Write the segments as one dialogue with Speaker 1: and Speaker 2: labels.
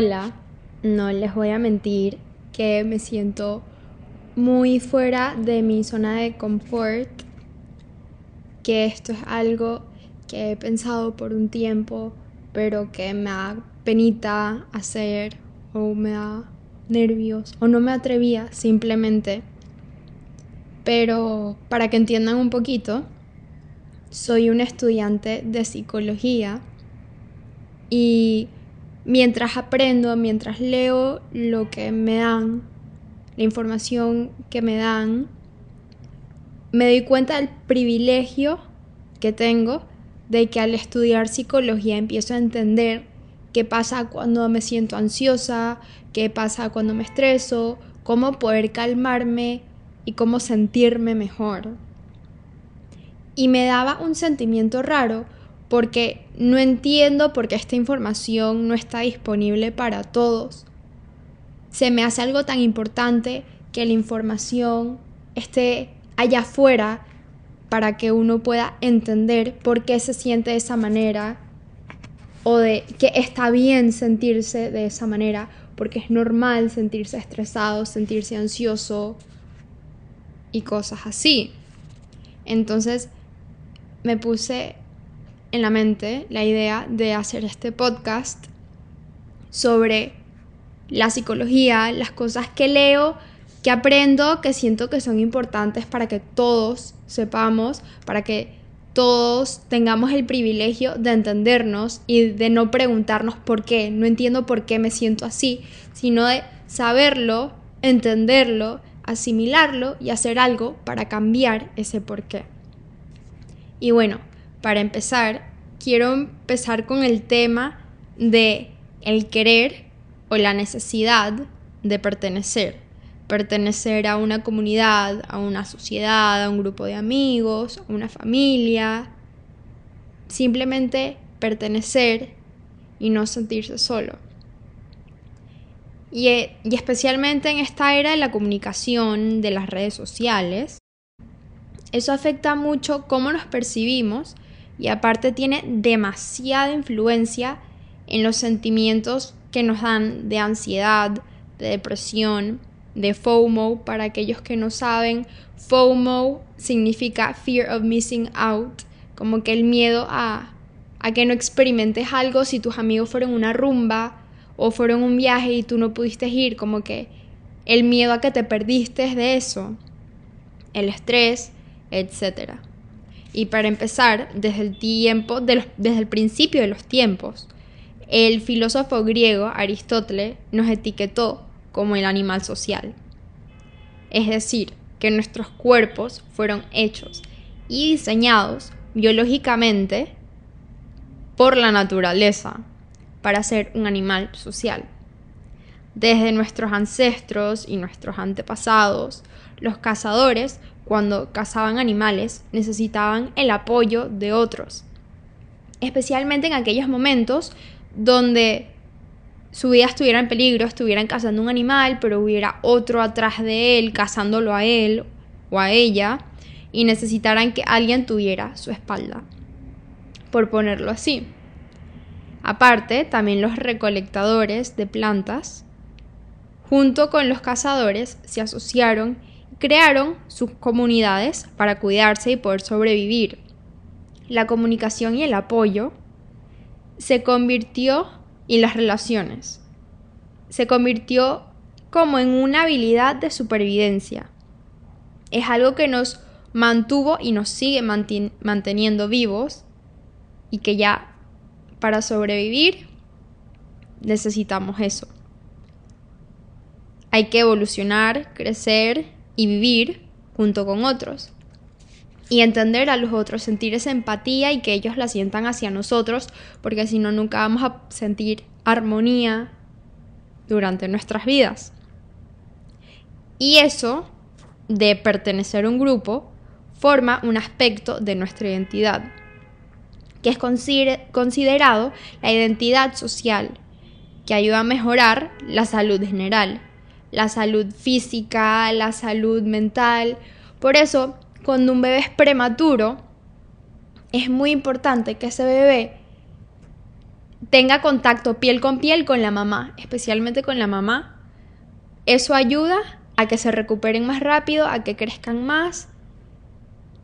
Speaker 1: Hola, no les voy a mentir que me siento muy fuera de mi zona de confort, que esto es algo que he pensado por un tiempo, pero que me da penita hacer o me da nervios o no me atrevía simplemente. Pero para que entiendan un poquito, soy un estudiante de psicología y mientras aprendo, mientras leo lo que me dan, la información que me dan, me doy cuenta del privilegio que tengo de que al estudiar psicología empiezo a entender qué pasa cuando me siento ansiosa, qué pasa cuando me estreso, cómo poder calmarme y cómo sentirme mejor. Y me daba un sentimiento raro porque no entiendo por qué esta información no está disponible para todos. Se me hace algo tan importante que la información esté allá afuera para que uno pueda entender por qué se siente de esa manera o de que está bien sentirse de esa manera, porque es normal sentirse estresado, sentirse ansioso y cosas así. Entonces me puse en la mente la idea de hacer este podcast sobre la psicología, las cosas que leo, que aprendo, que siento que son importantes para que todos sepamos, para que todos tengamos el privilegio de entendernos y de no preguntarnos por qué, no entiendo por qué me siento así, sino de saberlo, entenderlo, asimilarlo y hacer algo para cambiar ese por qué. Y bueno, para empezar, quiero empezar con el tema de el querer o la necesidad de pertenecer. Pertenecer a una comunidad, a una sociedad, a un grupo de amigos, a una familia. Simplemente pertenecer y no sentirse solo. Y, y, especialmente en esta era de la comunicación, de las redes sociales, eso afecta mucho cómo nos percibimos y aparte tiene demasiada influencia en los sentimientos que nos dan de ansiedad, de depresión, de FOMO. Para aquellos que no saben, FOMO significa Fear of Missing Out, como que el miedo a, a que no experimentes algo si tus amigos fueron una rumba o fueron un viaje y tú no pudiste ir, como que el miedo a que te perdiste de eso, el estrés, etc. Y para empezar, desde el tiempo, desde el principio de los tiempos, el filósofo griego Aristóteles nos etiquetó como el animal social. Es decir, que nuestros cuerpos fueron hechos y diseñados biológicamente por la naturaleza para ser un animal social. Desde nuestros ancestros y nuestros antepasados, los cazadores cuando cazaban animales, necesitaban el apoyo de otros, especialmente en aquellos momentos donde su vida estuviera en peligro, estuvieran cazando un animal, pero hubiera otro atrás de él, cazándolo a él o a ella, y necesitaran que alguien tuviera su espalda, por ponerlo así. Aparte, también los recolectadores de plantas, junto con los cazadores, se asociaron crearon sus comunidades para cuidarse y poder sobrevivir. La comunicación y el apoyo se convirtió y las relaciones se convirtió como en una habilidad de supervivencia. Es algo que nos mantuvo y nos sigue manteniendo vivos y que ya para sobrevivir necesitamos eso. Hay que evolucionar, crecer y vivir junto con otros. Y entender a los otros, sentir esa empatía y que ellos la sientan hacia nosotros, porque si no, nunca vamos a sentir armonía durante nuestras vidas. Y eso de pertenecer a un grupo forma un aspecto de nuestra identidad, que es considerado la identidad social, que ayuda a mejorar la salud general la salud física, la salud mental. Por eso, cuando un bebé es prematuro, es muy importante que ese bebé tenga contacto piel con piel con la mamá, especialmente con la mamá. Eso ayuda a que se recuperen más rápido, a que crezcan más.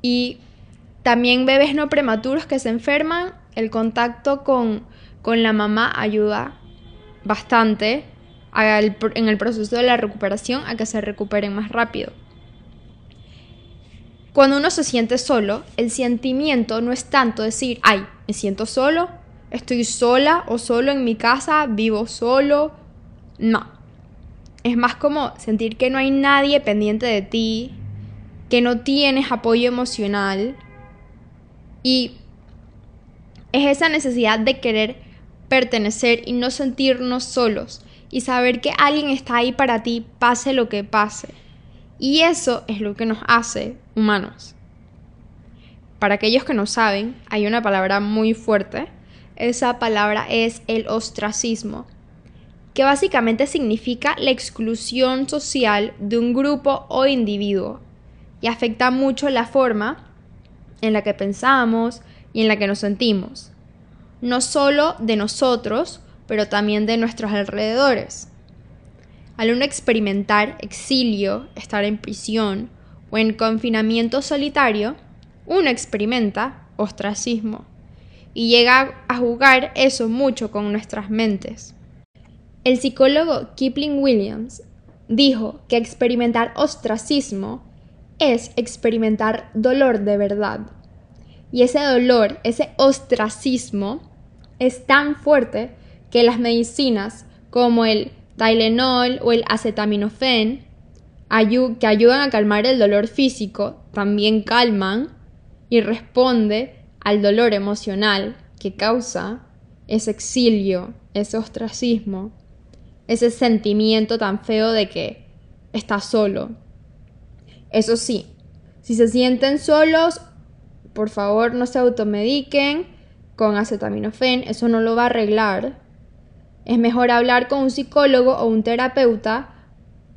Speaker 1: Y también bebés no prematuros que se enferman, el contacto con, con la mamá ayuda bastante en el proceso de la recuperación a que se recuperen más rápido. Cuando uno se siente solo, el sentimiento no es tanto decir, ay, me siento solo, estoy sola o solo en mi casa, vivo solo. No. Es más como sentir que no hay nadie pendiente de ti, que no tienes apoyo emocional. Y es esa necesidad de querer pertenecer y no sentirnos solos y saber que alguien está ahí para ti, pase lo que pase. Y eso es lo que nos hace humanos. Para aquellos que no saben, hay una palabra muy fuerte esa palabra es el ostracismo, que básicamente significa la exclusión social de un grupo o individuo y afecta mucho la forma en la que pensamos y en la que nos sentimos, no solo de nosotros, pero también de nuestros alrededores. Al uno experimentar exilio, estar en prisión o en confinamiento solitario, uno experimenta ostracismo y llega a jugar eso mucho con nuestras mentes. El psicólogo Kipling Williams dijo que experimentar ostracismo es experimentar dolor de verdad. Y ese dolor, ese ostracismo, es tan fuerte que las medicinas como el Tylenol o el acetaminofén, que ayudan a calmar el dolor físico, también calman y responde al dolor emocional que causa ese exilio, ese ostracismo, ese sentimiento tan feo de que estás solo. Eso sí, si se sienten solos, por favor no se automediquen con acetaminofén, eso no lo va a arreglar. Es mejor hablar con un psicólogo o un terapeuta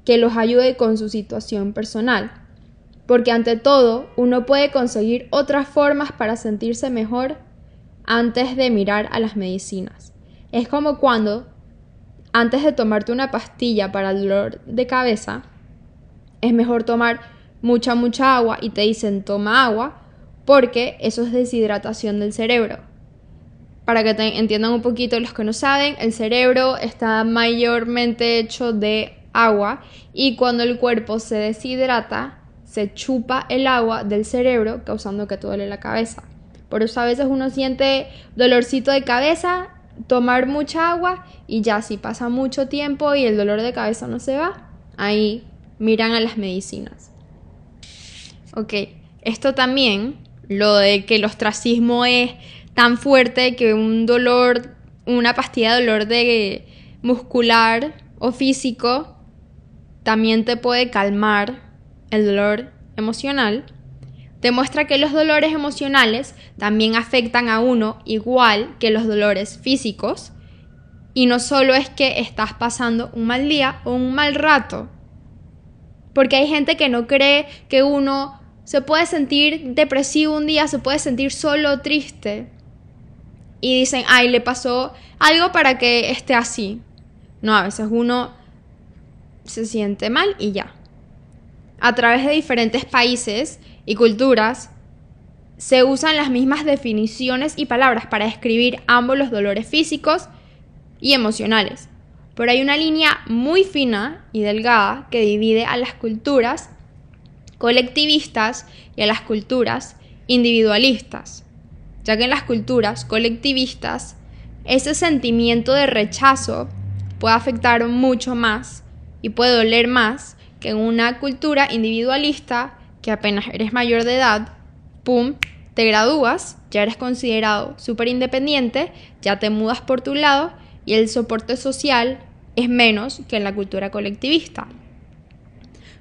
Speaker 1: que los ayude con su situación personal porque ante todo uno puede conseguir otras formas para sentirse mejor antes de mirar a las medicinas. Es como cuando, antes de tomarte una pastilla para el dolor de cabeza, es mejor tomar mucha, mucha agua y te dicen toma agua porque eso es deshidratación del cerebro. Para que entiendan un poquito los que no saben, el cerebro está mayormente hecho de agua y cuando el cuerpo se deshidrata, se chupa el agua del cerebro causando que te duele la cabeza. Por eso a veces uno siente dolorcito de cabeza, tomar mucha agua y ya si pasa mucho tiempo y el dolor de cabeza no se va, ahí miran a las medicinas. Ok, esto también, lo de que el ostracismo es tan fuerte que un dolor, una pastilla de dolor de muscular o físico también te puede calmar el dolor emocional, demuestra que los dolores emocionales también afectan a uno igual que los dolores físicos. Y no solo es que estás pasando un mal día o un mal rato, porque hay gente que no cree que uno se puede sentir depresivo un día, se puede sentir solo triste y dicen, ay, le pasó algo para que esté así. No, a veces uno se siente mal y ya a través de diferentes países y culturas, se usan las mismas definiciones y palabras para describir ambos los dolores físicos y emocionales. Pero hay una línea muy fina y delgada que divide a las culturas colectivistas y a las culturas individualistas, ya que en las culturas colectivistas ese sentimiento de rechazo puede afectar mucho más y puede doler más que en una cultura individualista, que apenas eres mayor de edad, ¡pum!, te gradúas, ya eres considerado súper independiente, ya te mudas por tu lado y el soporte social es menos que en la cultura colectivista.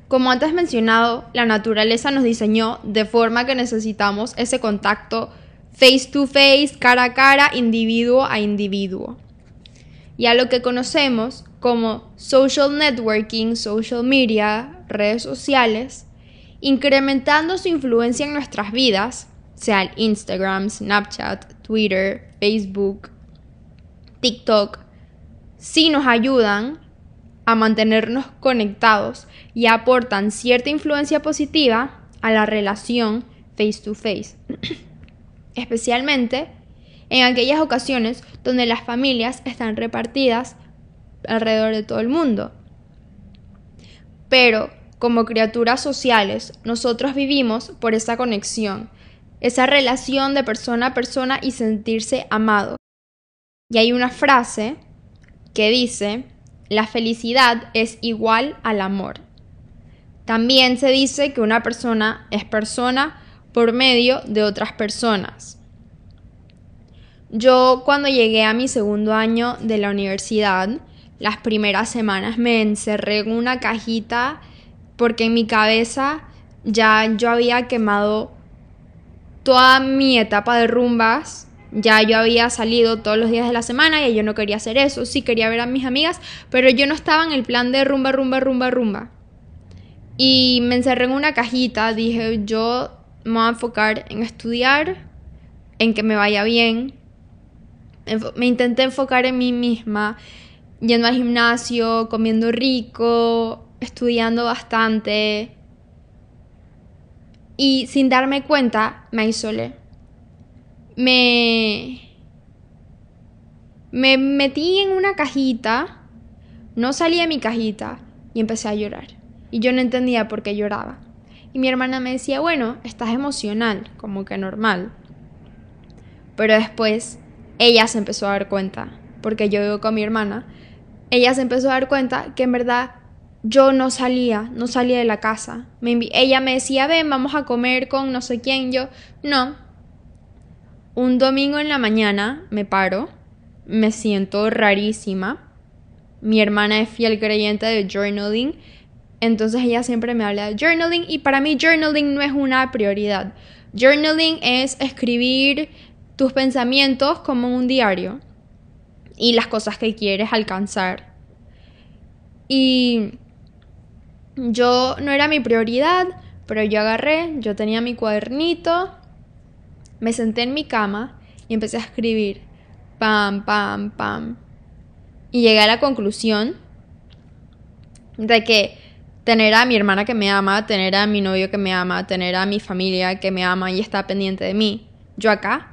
Speaker 1: Como antes mencionado, la naturaleza nos diseñó de forma que necesitamos ese contacto face to face, cara a cara, individuo a individuo. Y a lo que conocemos como social networking, social media, redes sociales, incrementando su influencia en nuestras vidas, sea Instagram, Snapchat, Twitter, Facebook, TikTok, sí nos ayudan a mantenernos conectados y aportan cierta influencia positiva a la relación face to face. Especialmente en aquellas ocasiones donde las familias están repartidas alrededor de todo el mundo. Pero como criaturas sociales, nosotros vivimos por esa conexión, esa relación de persona a persona y sentirse amado. Y hay una frase que dice, la felicidad es igual al amor. También se dice que una persona es persona por medio de otras personas. Yo cuando llegué a mi segundo año de la universidad, las primeras semanas me encerré en una cajita porque en mi cabeza ya yo había quemado toda mi etapa de rumbas, ya yo había salido todos los días de la semana y yo no quería hacer eso, sí quería ver a mis amigas, pero yo no estaba en el plan de rumba, rumba, rumba, rumba. Y me encerré en una cajita, dije yo me voy a enfocar en estudiar, en que me vaya bien. Me intenté enfocar en mí misma, yendo al gimnasio, comiendo rico, estudiando bastante y sin darme cuenta me isolé. Me me metí en una cajita, no salí de mi cajita y empecé a llorar. Y yo no entendía por qué lloraba. Y mi hermana me decía, bueno, estás emocional, como que normal. Pero después ella se empezó a dar cuenta, porque yo vivo con mi hermana, ella se empezó a dar cuenta que en verdad yo no salía, no salía de la casa. ella me decía, ven, vamos a comer con no sé quién. Yo, no. Un domingo en la mañana me paro, me siento rarísima. Mi hermana es fiel creyente de journaling, entonces ella siempre me habla de journaling y para mí journaling no es una prioridad. Journaling es escribir tus pensamientos como un diario y las cosas que quieres alcanzar. Y yo no era mi prioridad, pero yo agarré, yo tenía mi cuadernito, me senté en mi cama y empecé a escribir. Pam, pam, pam. Y llegué a la conclusión de que tener a mi hermana que me ama, tener a mi novio que me ama, tener a mi familia que me ama y está pendiente de mí, yo acá,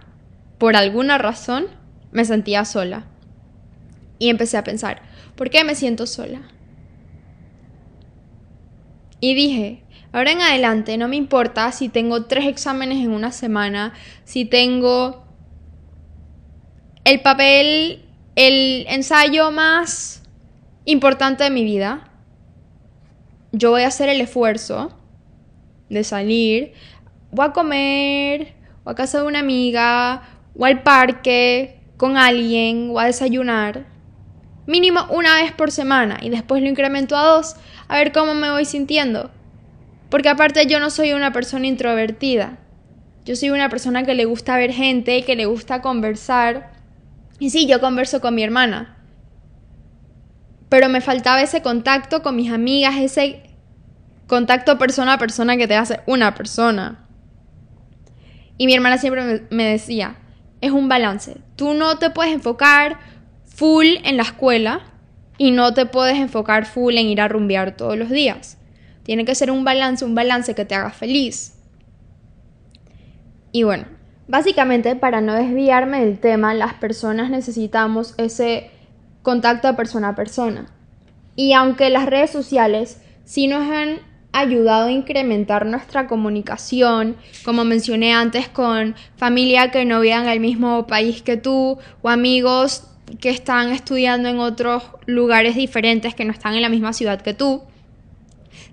Speaker 1: por alguna razón, me sentía sola. Y empecé a pensar, ¿por qué me siento sola? Y dije, ahora en adelante no me importa si tengo tres exámenes en una semana, si tengo el papel, el ensayo más importante de mi vida. Yo voy a hacer el esfuerzo de salir, voy a comer, o a casa de una amiga, o al parque con alguien, o a desayunar. Mínimo una vez por semana y después lo incremento a dos a ver cómo me voy sintiendo. Porque aparte yo no soy una persona introvertida. Yo soy una persona que le gusta ver gente, que le gusta conversar. Y sí, yo converso con mi hermana. Pero me faltaba ese contacto con mis amigas, ese contacto persona a persona que te hace una persona. Y mi hermana siempre me decía, es un balance. Tú no te puedes enfocar full en la escuela y no te puedes enfocar full en ir a rumbear todos los días. Tiene que ser un balance, un balance que te haga feliz. Y bueno, básicamente para no desviarme del tema, las personas necesitamos ese contacto de persona a persona. Y aunque las redes sociales sí nos han ayudado a incrementar nuestra comunicación, como mencioné antes, con familia que no vivan en el mismo país que tú o amigos que están estudiando en otros lugares diferentes que no están en la misma ciudad que tú,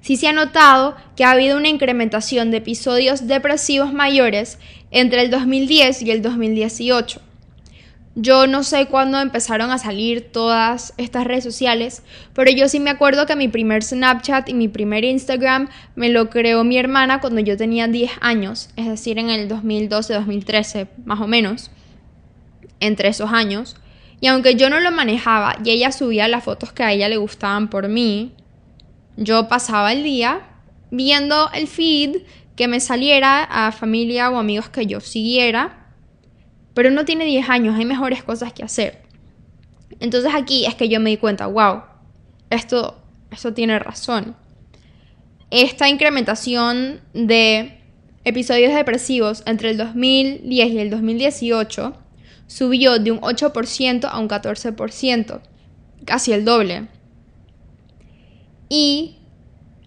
Speaker 1: sí se ha notado que ha habido una incrementación de episodios depresivos mayores entre el 2010 y el 2018. Yo no sé cuándo empezaron a salir todas estas redes sociales, pero yo sí me acuerdo que mi primer Snapchat y mi primer Instagram me lo creó mi hermana cuando yo tenía 10 años, es decir, en el 2012-2013, más o menos, entre esos años. Y aunque yo no lo manejaba y ella subía las fotos que a ella le gustaban por mí, yo pasaba el día viendo el feed que me saliera a familia o amigos que yo siguiera, pero no tiene 10 años, hay mejores cosas que hacer. Entonces aquí es que yo me di cuenta, wow, esto, esto tiene razón. Esta incrementación de episodios depresivos entre el 2010 y el 2018 subió de un 8% a un 14%, casi el doble. Y,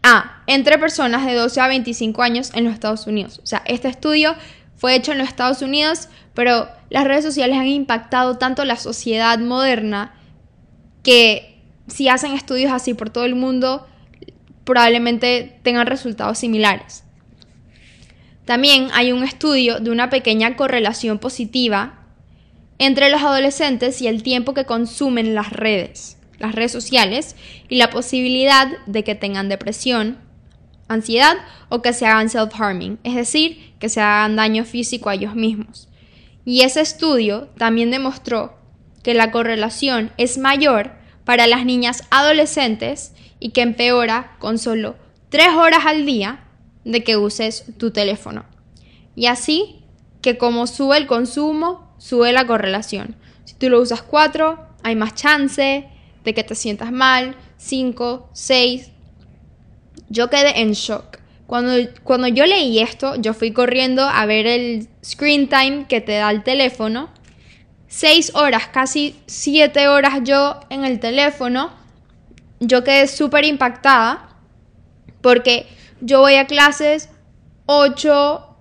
Speaker 1: ah, entre personas de 12 a 25 años en los Estados Unidos. O sea, este estudio fue hecho en los Estados Unidos, pero las redes sociales han impactado tanto la sociedad moderna que si hacen estudios así por todo el mundo, probablemente tengan resultados similares. También hay un estudio de una pequeña correlación positiva entre los adolescentes y el tiempo que consumen las redes, las redes sociales, y la posibilidad de que tengan depresión, ansiedad o que se hagan self-harming, es decir, que se hagan daño físico a ellos mismos. Y ese estudio también demostró que la correlación es mayor para las niñas adolescentes y que empeora con solo 3 horas al día de que uses tu teléfono. Y así que como sube el consumo, sube la correlación. Si tú lo usas 4, hay más chance de que te sientas mal, 5, 6. Yo quedé en shock. Cuando, cuando yo leí esto, yo fui corriendo a ver el screen time que te da el teléfono. 6 horas, casi 7 horas yo en el teléfono. Yo quedé súper impactada porque yo voy a clases 8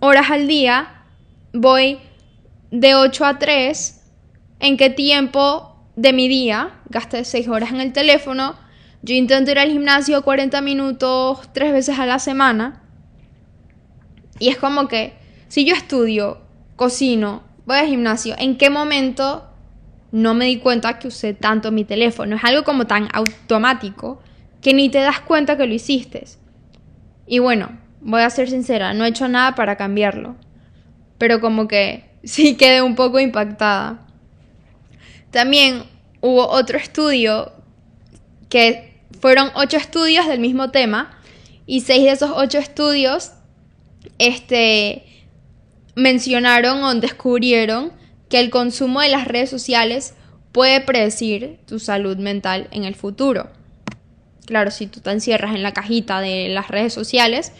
Speaker 1: horas al día, voy de 8 a 3, ¿en qué tiempo de mi día gasté 6 horas en el teléfono? Yo intento ir al gimnasio 40 minutos, 3 veces a la semana. Y es como que, si yo estudio, cocino, voy al gimnasio, ¿en qué momento no me di cuenta que usé tanto mi teléfono? Es algo como tan automático que ni te das cuenta que lo hiciste. Y bueno, voy a ser sincera, no he hecho nada para cambiarlo. Pero como que sí quedé un poco impactada. También hubo otro estudio que fueron ocho estudios del mismo tema y seis de esos ocho estudios este, mencionaron o descubrieron que el consumo de las redes sociales puede predecir tu salud mental en el futuro. Claro, si tú te encierras en la cajita de las redes sociales,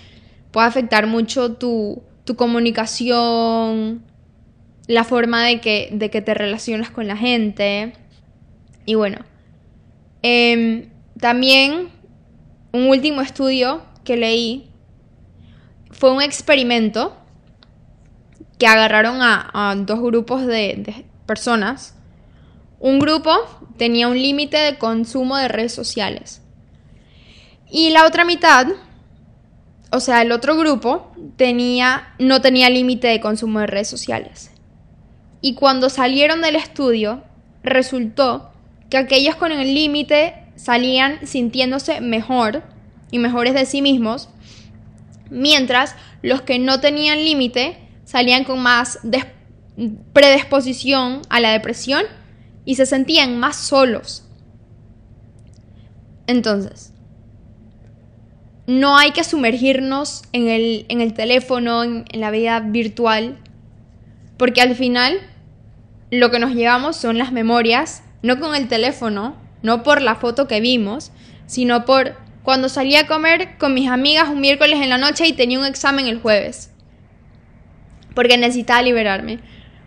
Speaker 1: puede afectar mucho tu, comunicación, la forma de que, de que, te relacionas con la gente. Y bueno, em, también un último estudio que leí fue un experimento que agarraron a, dos grupos de, de personas. Un grupo tenía un límite de consumo de redes sociales y la otra mitad, o sea, el otro grupo, tenía, no tenía límite de consumo de redes sociales. Y cuando salieron del estudio, resultó que aquellos con el límite salían sintiéndose mejor y mejores de sí mismos, mientras los que no tenían límite salían con más predisposición a la depresión y se sentían más solos. Entonces, no hay que sumergirnos en el, teléfono, en, en la vida virtual, porque al final lo que nos llevamos son las memorias, no con el teléfono, no por la foto que vimos, sino por cuando salí a comer con mis amigas un miércoles en la noche y tenía un examen el jueves, porque necesitaba liberarme.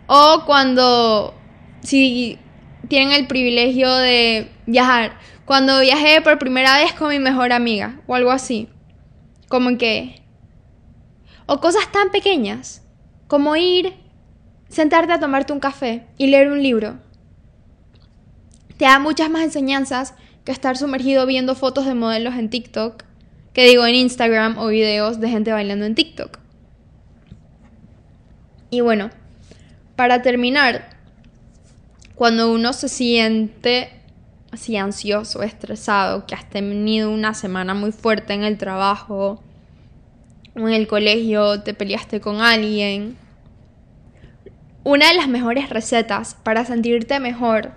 Speaker 1: O cuando, si tienen el privilegio de viajar, cuando viajé por primera vez con mi mejor amiga o algo así. Como que... O cosas tan pequeñas como ir, sentarte a tomarte un café y leer un libro. Te da muchas más enseñanzas que estar sumergido viendo fotos de modelos en TikTok, que digo en Instagram o videos de gente bailando en TikTok. Y bueno, para terminar, cuando uno se siente así ansioso, estresado, que has tenido una semana muy fuerte en el trabajo en el colegio, te peleaste con alguien. Una de las mejores recetas para sentirte mejor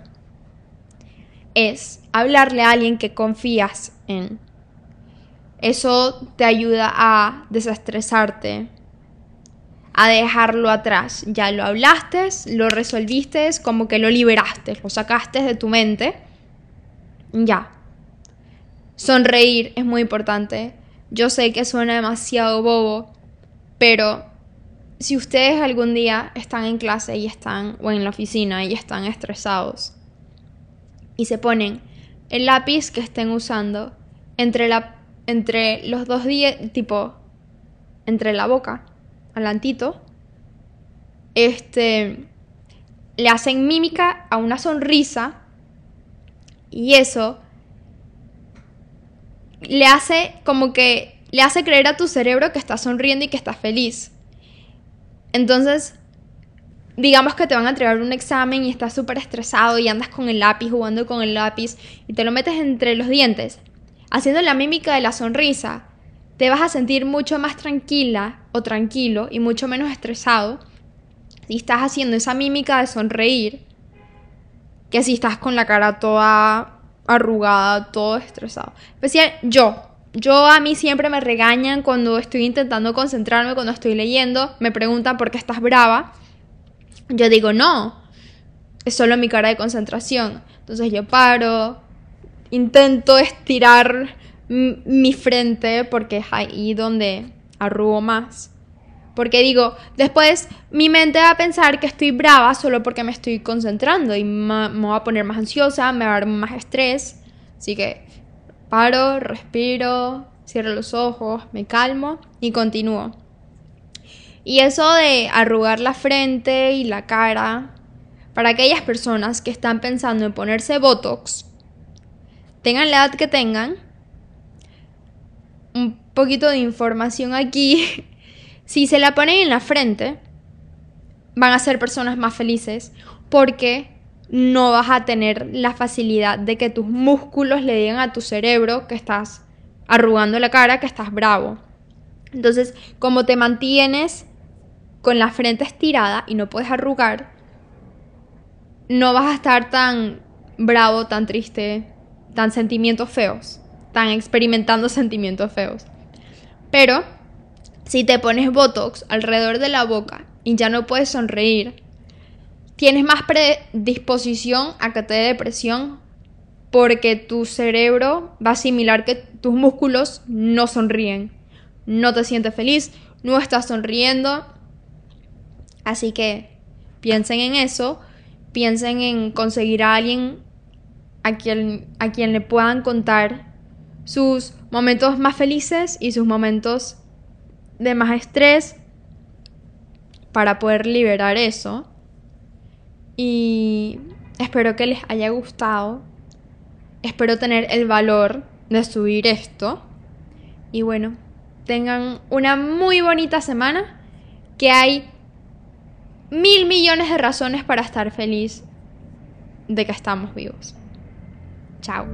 Speaker 1: es hablarle a alguien que confías en. Eso te ayuda a desestresarte, a dejarlo atrás. Ya lo hablaste, lo resolviste, como que lo liberaste, lo sacaste de tu mente. Ya. Sonreír es muy importante. Yo sé que suena demasiado bobo, pero si ustedes algún día están en clase y están, o en la oficina y están estresados, y se ponen el lápiz que estén usando entre, la, entre los dos dientes, tipo, entre la boca, alantito, este, le hacen mímica a una sonrisa y eso le hace como que le hace creer a tu cerebro que estás sonriendo y que estás feliz. Entonces, digamos que te van a entregar un examen y estás súper estresado y andas con el lápiz, jugando con el lápiz y te lo metes entre los dientes, haciendo la mímica de la sonrisa, te vas a sentir mucho más tranquila o tranquilo y mucho menos estresado si estás haciendo esa mímica de sonreír que si estás con la cara toda arrugada, todo estresado. Especial yo. Yo a mí siempre me regañan cuando estoy intentando concentrarme, cuando estoy leyendo, me preguntan por qué estás brava. Yo digo, no, es solo mi cara de concentración. Entonces yo paro, intento estirar mi frente porque es ahí donde arrugo más. Porque digo, después mi mente va a pensar que estoy brava solo porque me estoy concentrando y me, voy a poner más ansiosa, me va a dar más estrés. Así que paro, respiro, cierro los ojos, me calmo y continúo. Y eso de arrugar la frente y la cara, para aquellas personas que están pensando en ponerse Botox, tengan la edad que tengan, un poquito de información aquí. si se la ponen en la frente, van a ser personas más felices porque no vas a tener la facilidad de que tus músculos le digan a tu cerebro que estás arrugando la cara, que estás bravo. Entonces, como te mantienes con la frente estirada y no puedes arrugar, no vas a estar tan bravo, tan triste, tan sentimientos feos están experimentando sentimientos feos. Pero si te pones Botox alrededor de la boca y ya no puedes sonreír, tienes más predisposición a que te dé depresión porque tu cerebro va a asimilar que tus músculos no sonríen. No te sientes feliz, no estás sonriendo. Así que piensen en eso, piensen en conseguir a alguien a quien, a quien le puedan contar sus momentos más felices y sus momentos de más estrés para poder liberar eso. Y espero que les haya gustado. Espero tener el valor de subir esto. Y bueno, tengan una muy bonita semana. Que hay mil millones de razones para estar feliz de que estamos vivos. Chao.